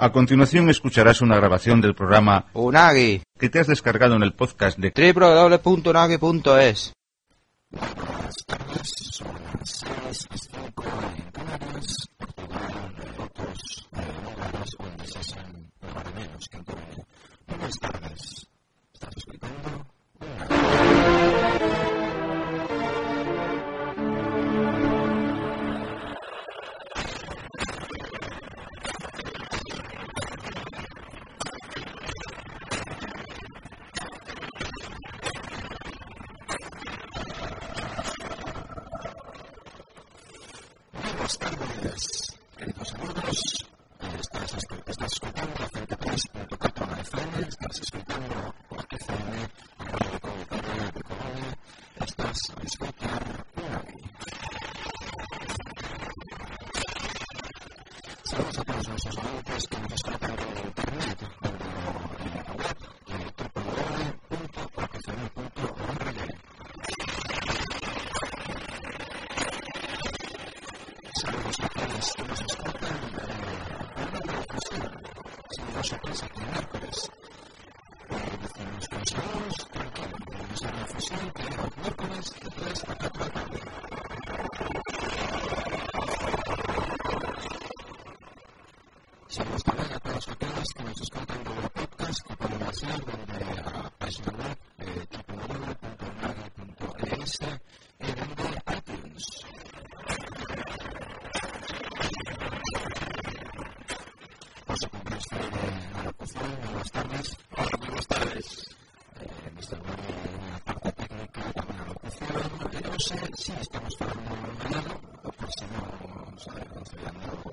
A continuación escucharás una grabación del programa Unagi que te has descargado en el podcast de www.unagi.es. Buenas tardes, son las Buenas tardes. negociación, si sí, estamos falando de un ganado, o por se non, sabe, non se anda o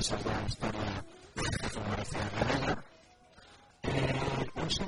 esa es la historia de Jesús García Gallega. Eh, pues,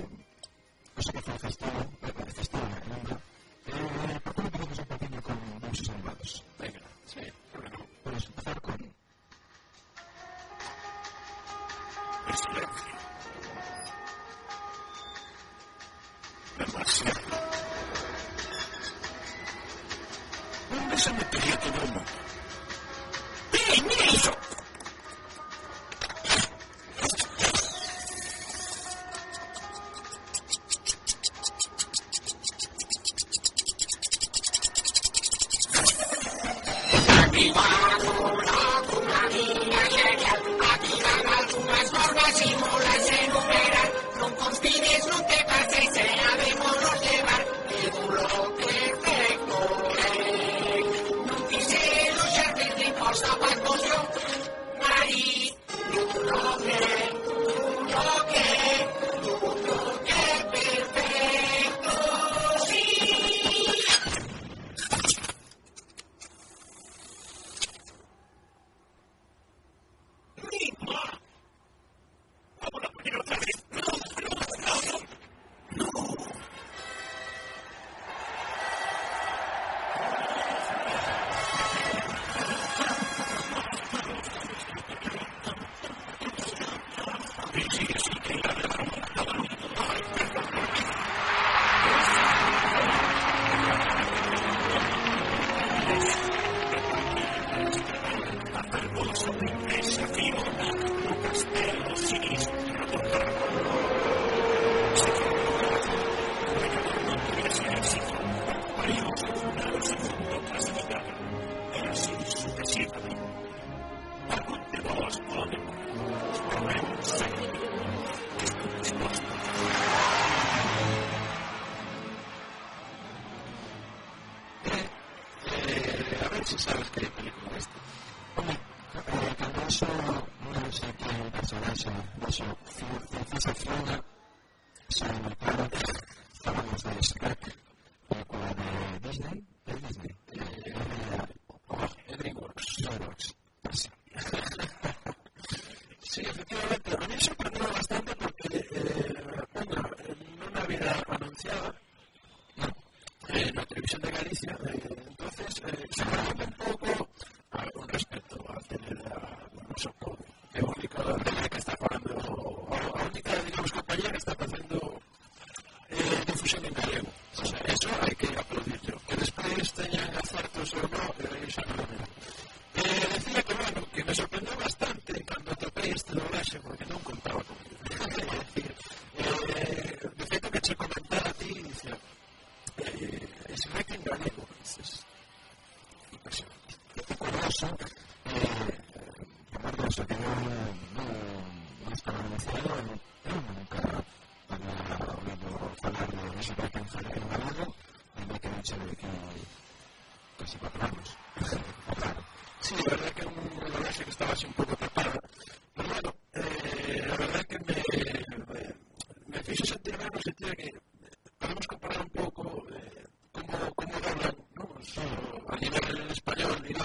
Hallelujah.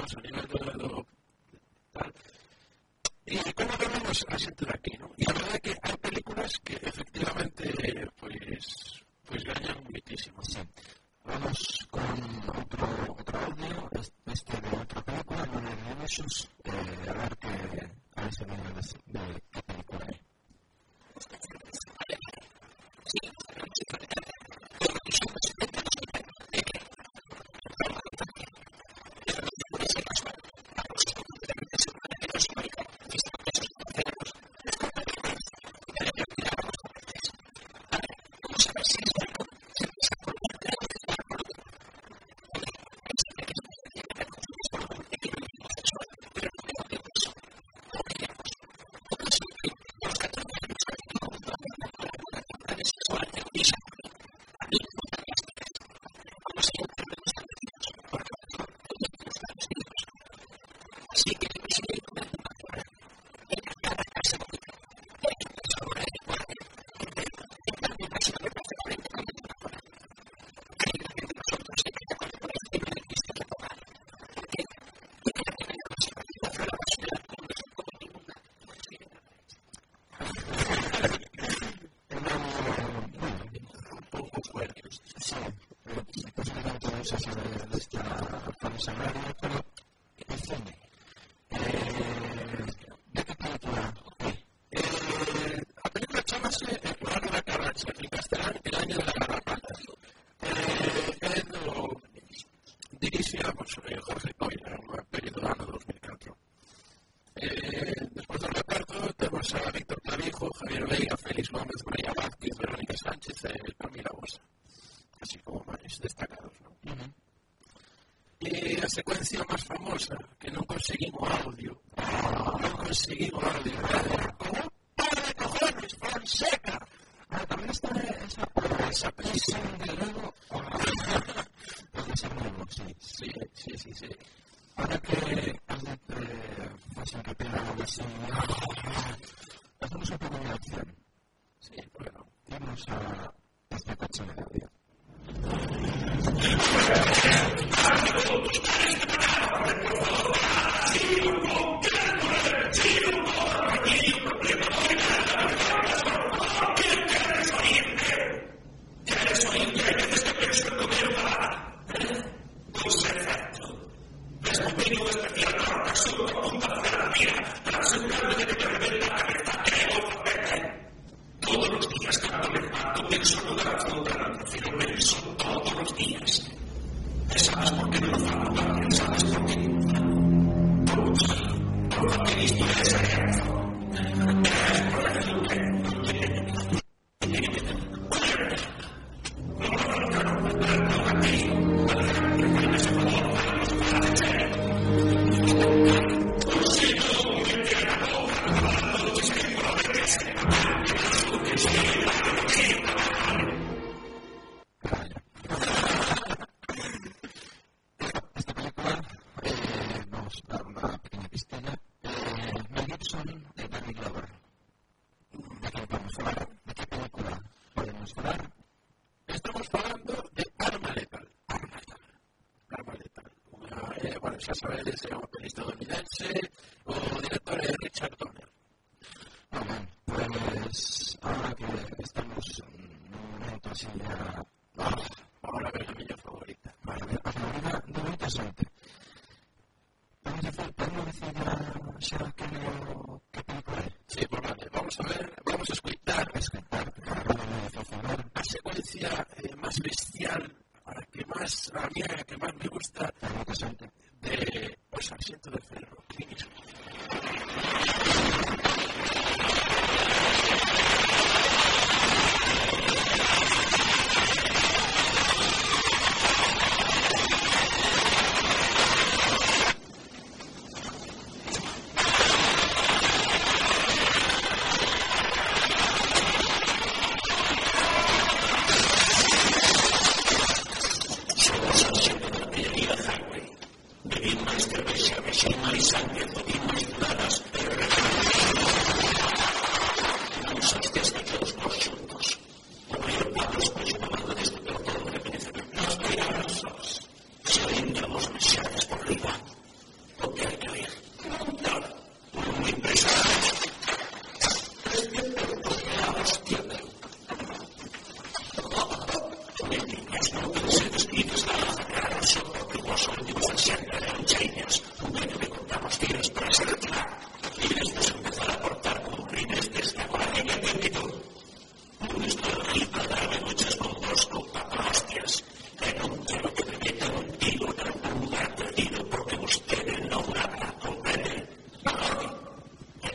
Dios, a La película chámase El programa de la Carrache, el Castelán, el año de la Carrapata. Eh, Dirigida por Jorge Coyra, un periodo de año 2004. Eh, después del reparto, tenemos pues, a Víctor Tabijo, Javier Leiga, Félix Gómez, María Vázquez, Verónica Sánchez, eh, Camila Bosa, así como más destacados secuencia más famosa, que no conseguimos audio. No conseguimos audio. ¿Cómo? ¡Para cojones, Fonseca! Ah, también está esa, esa presión de luego. Puede ser nuevo, sí, sí, sí, sí, sí. Ahora que has de fácil que pega así, hacemos un poco de acción. Sí, bueno, vamos a esta canción de audio. Gracias. tu tenso lugar flotarán cenomenes son todos los días. ¿Sabes por qué no lo van ¿Sabes por qué? Por un por porque he visto esa. bueno, ya sabes, o pelista dominense o director de Richard Donner.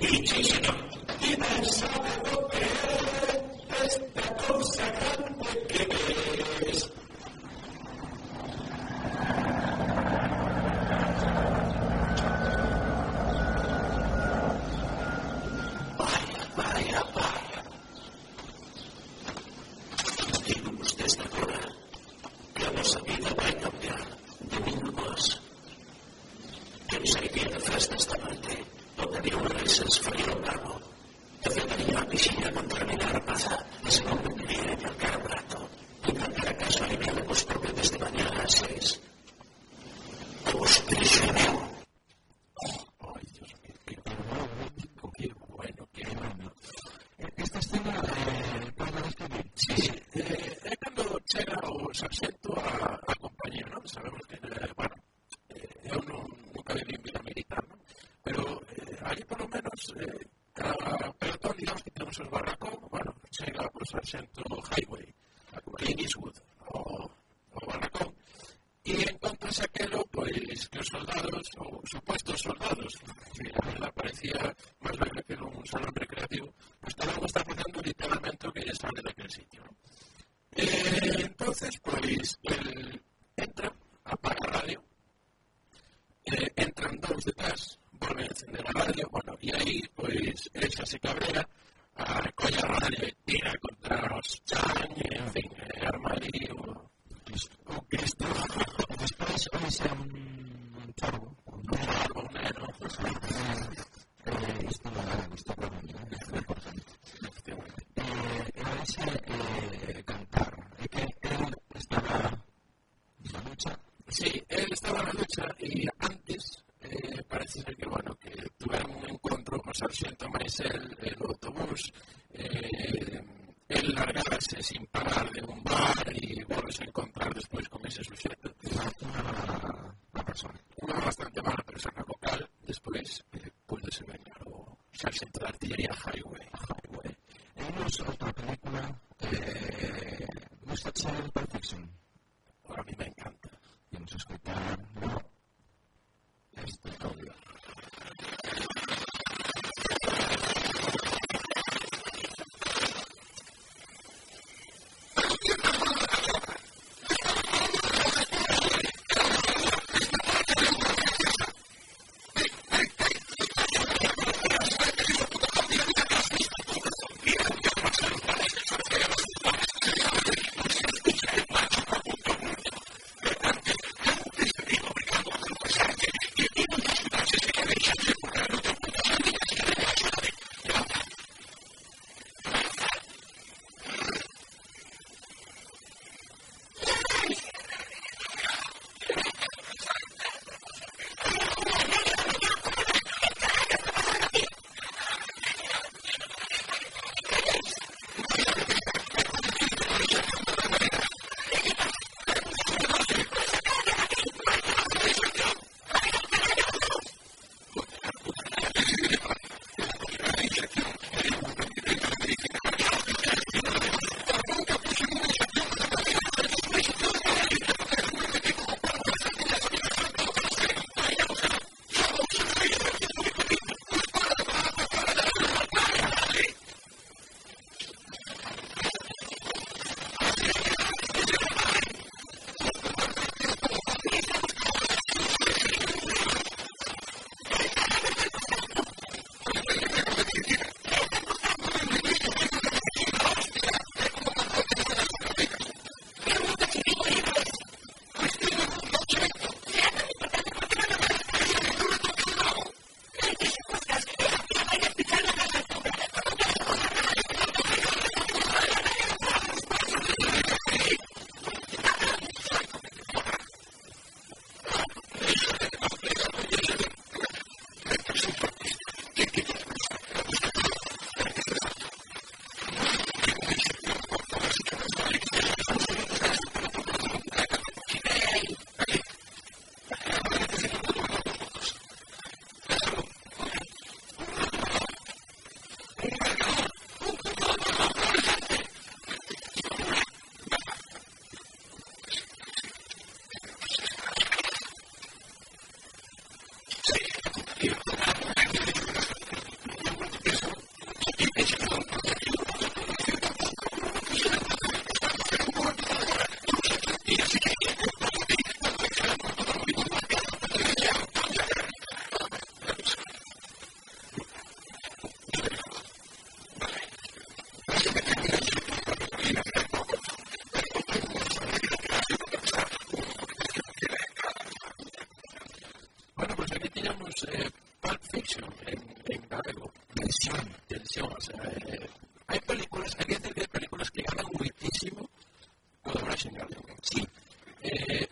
He Sí, él estaba en la lucha y atención. O sea, eh, hay películas, hay gente que películas que ganan muchísimo con una chingadera. Sí, eh,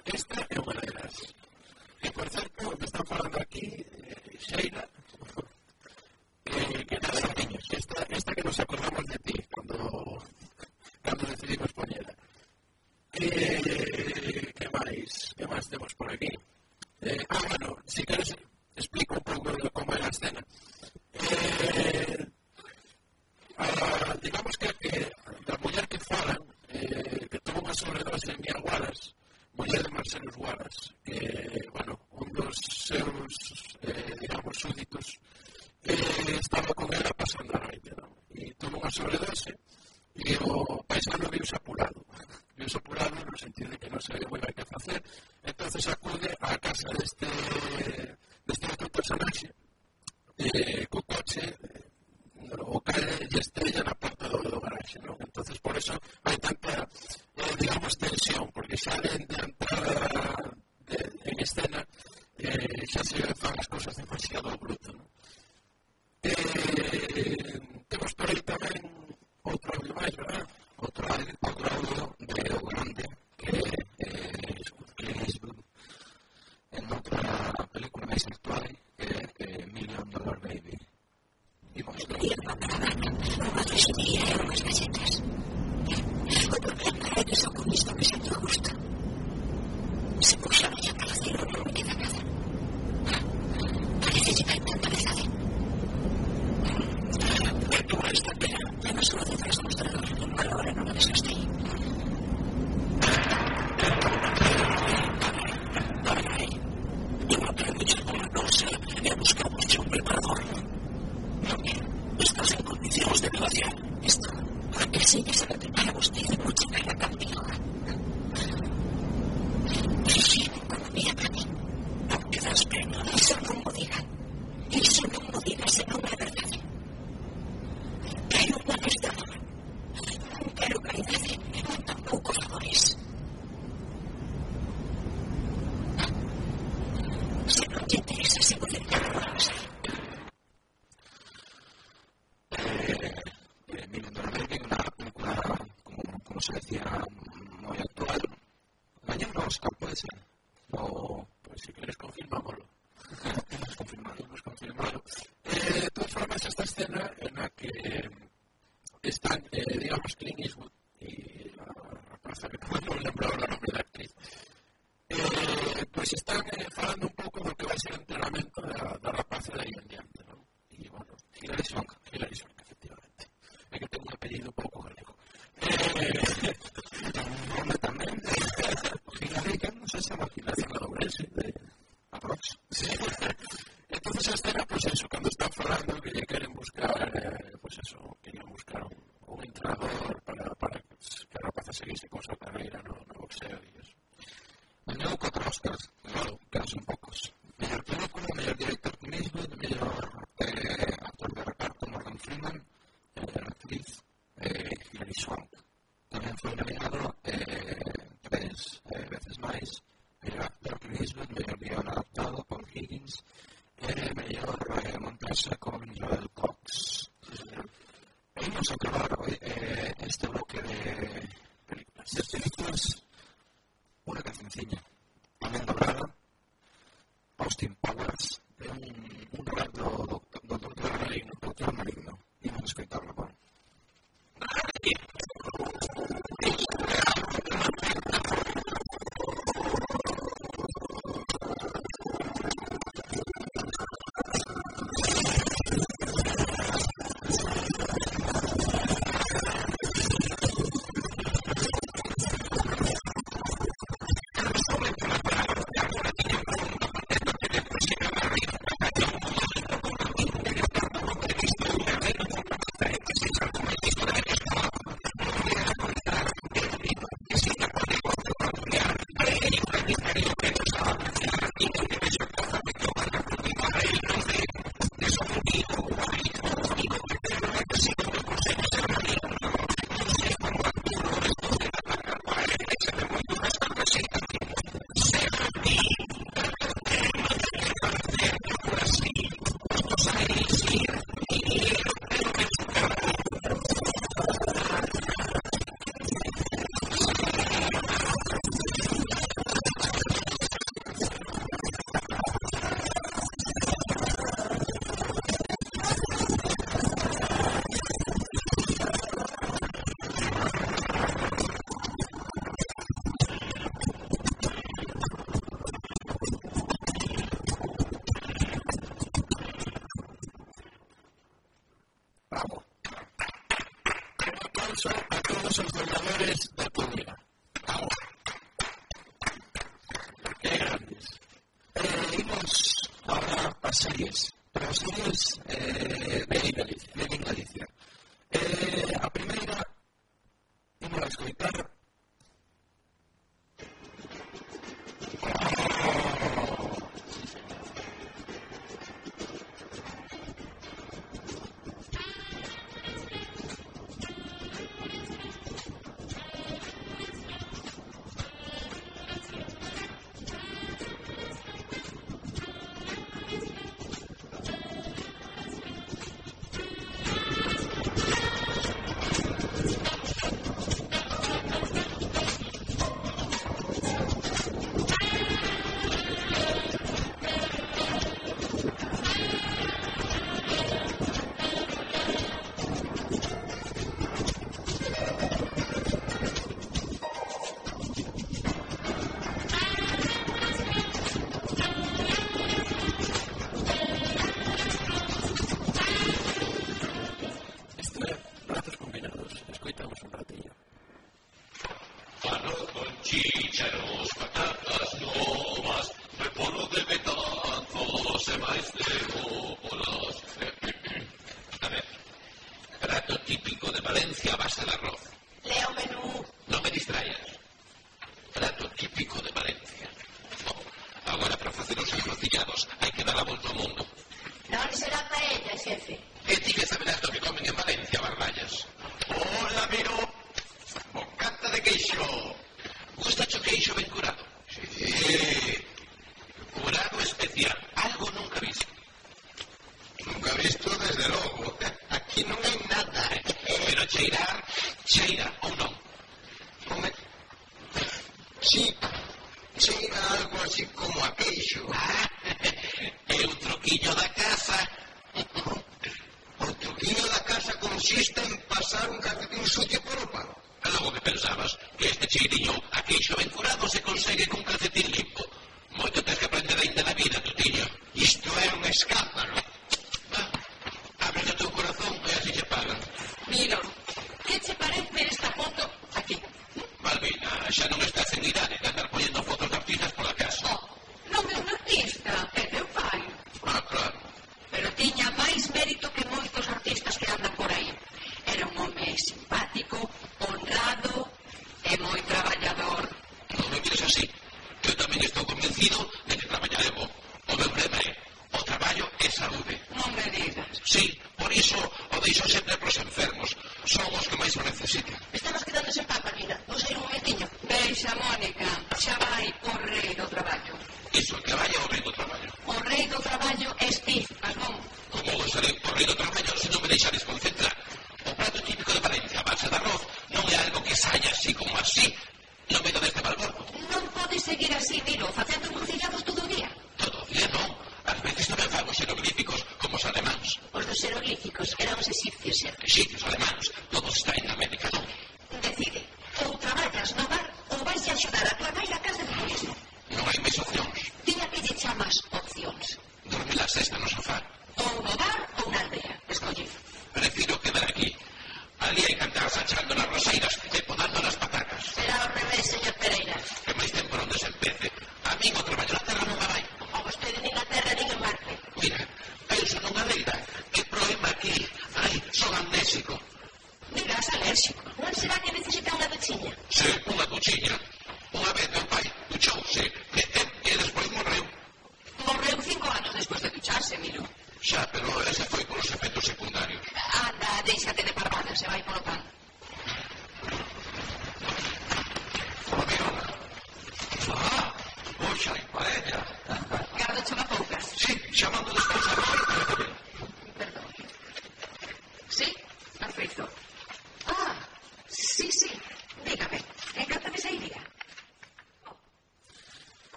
pues eso, querían buscar un, un entrenador para, para que Rapaz seguirse con su carrera, no, no boxeo y eso. Ganó cuatro Oscars, claro, que son pocos. Mejor película, mejor director Clint Eastwood, mejor eh, actor de reparto Morgan Freeman, eh, actriz eh, Hilary Swank. También fue nominado eh, tres eh, veces más, mejor actor Clint Eastwood, mejor guion adaptado Paul Higgins, eh, mejor montaje con Joel Cox vamos a acabar hoy eh, este bloque de películas. De películas series. Pero as series eh, de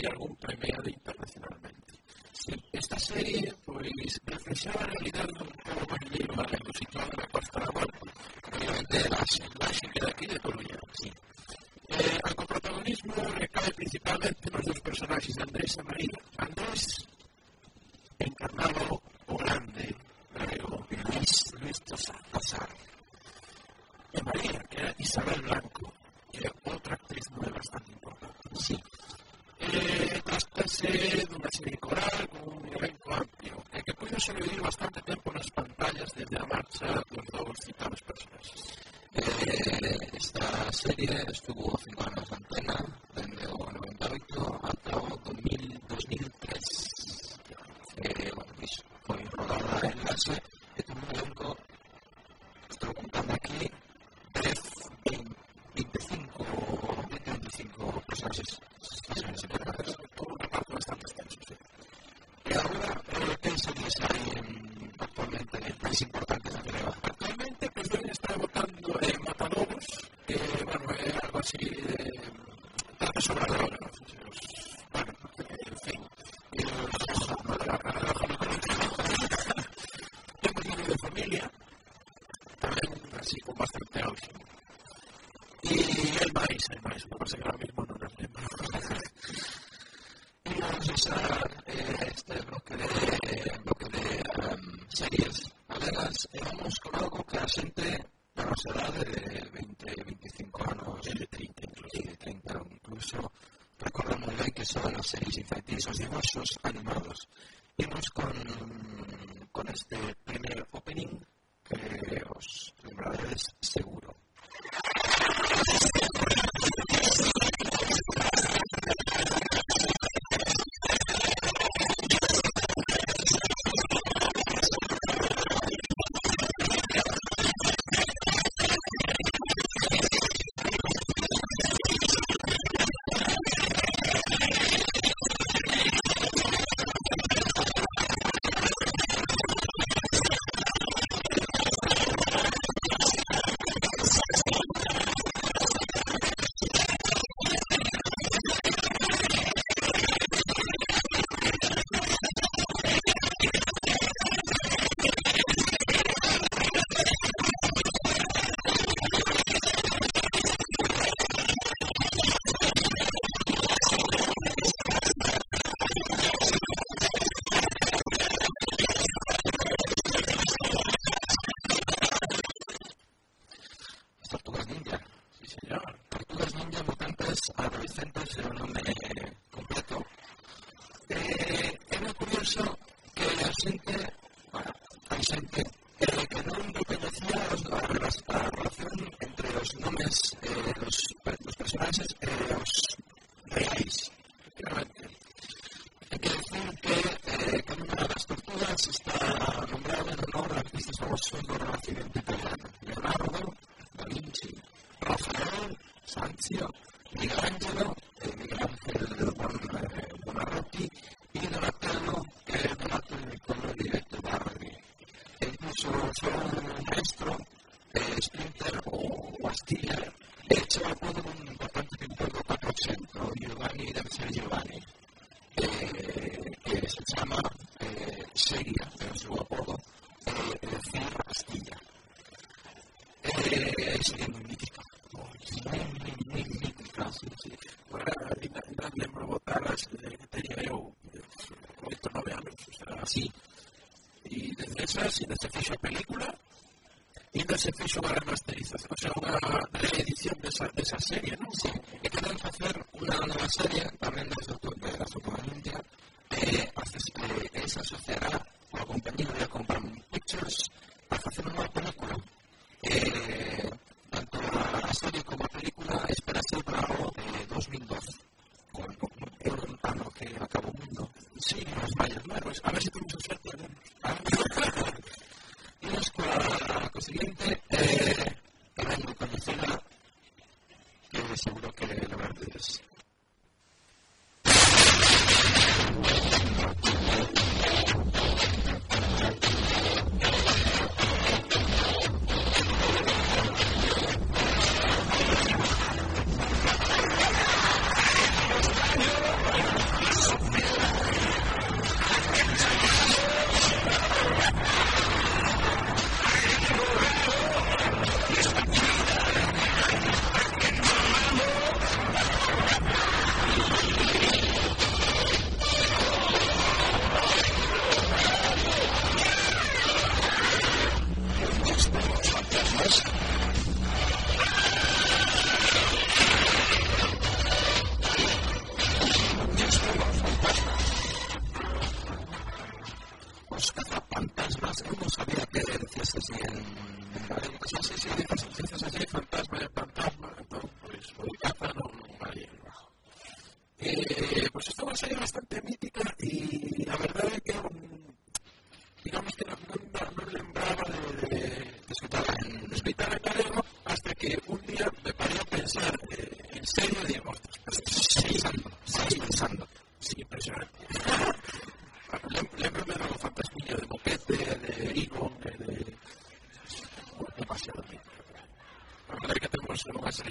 wiederum. as to es algo que eh, a xente, para, a xente, recordando que nasían as das tardes entre os nomes de eh, os los, personajes eh, se fixo unha remasterización, o sea, unha reedición desa, desa serie, non? Sí, e queren facer unha nova serie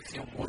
tem um monte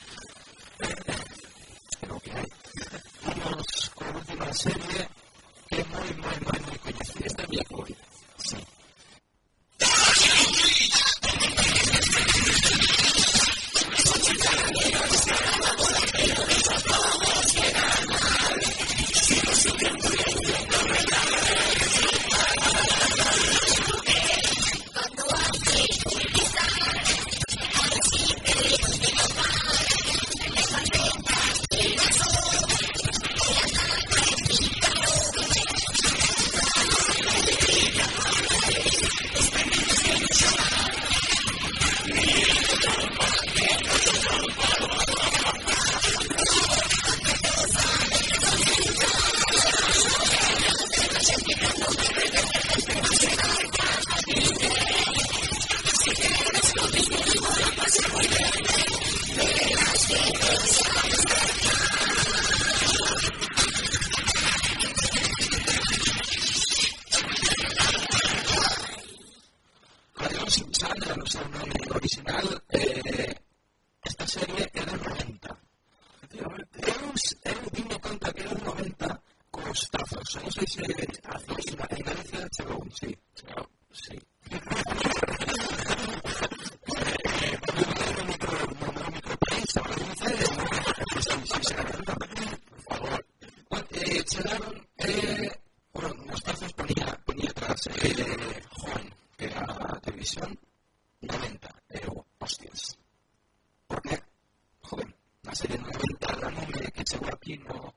televisión 90 euros. Hostias. ¿Por qué? Joder, la serie 90 la nube que llegó aquí no,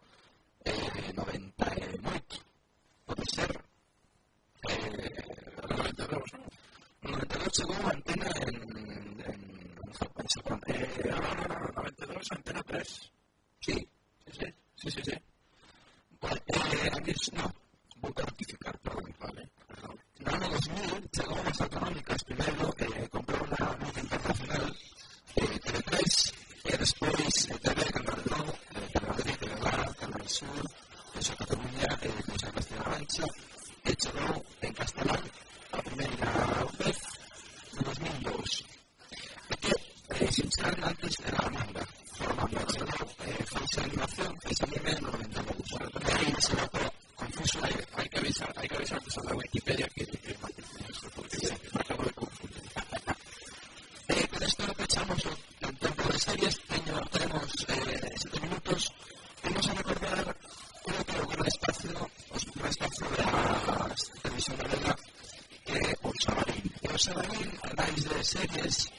Sabarín. E o Sabarín, anais de series,